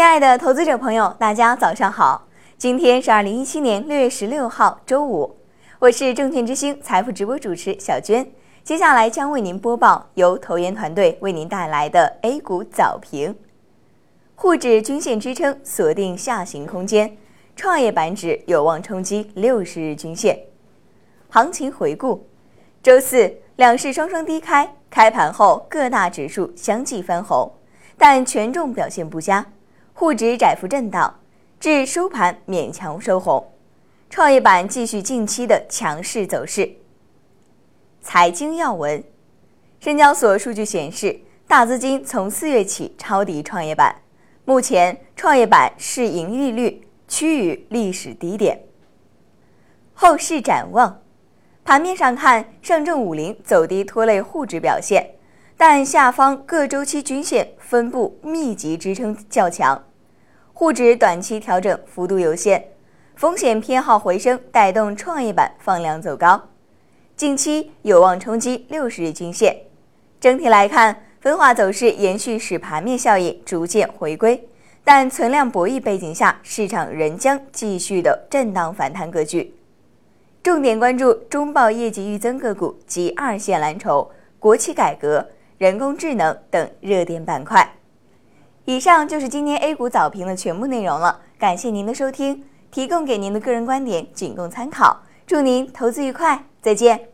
亲爱的投资者朋友，大家早上好！今天是二零一七年六月十六号，周五。我是证券之星财富直播主持小娟，接下来将为您播报由投研团队为您带来的 A 股早评。沪指均线支撑锁定下行空间，创业板指有望冲击六十日均线。行情回顾：周四两市双双低开，开盘后各大指数相继翻红，但权重表现不佳。沪指窄幅震荡，至收盘勉强收红。创业板继续近期的强势走势。财经要闻：深交所数据显示，大资金从四月起抄底创业板，目前创业板市盈利率趋于历史低点。后市展望：盘面上看，上证五零走低拖累沪指表现，但下方各周期均线分布密集支撑较强。沪指短期调整幅度有限，风险偏好回升带动创业板放量走高，近期有望冲击六十日均线。整体来看，分化走势延续使盘面效应逐渐回归，但存量博弈背景下，市场仍将继续的震荡反弹格局。重点关注中报业绩预增个股及二线蓝筹、国企改革、人工智能等热点板块。以上就是今天 A 股早评的全部内容了，感谢您的收听，提供给您的个人观点仅供参考，祝您投资愉快，再见。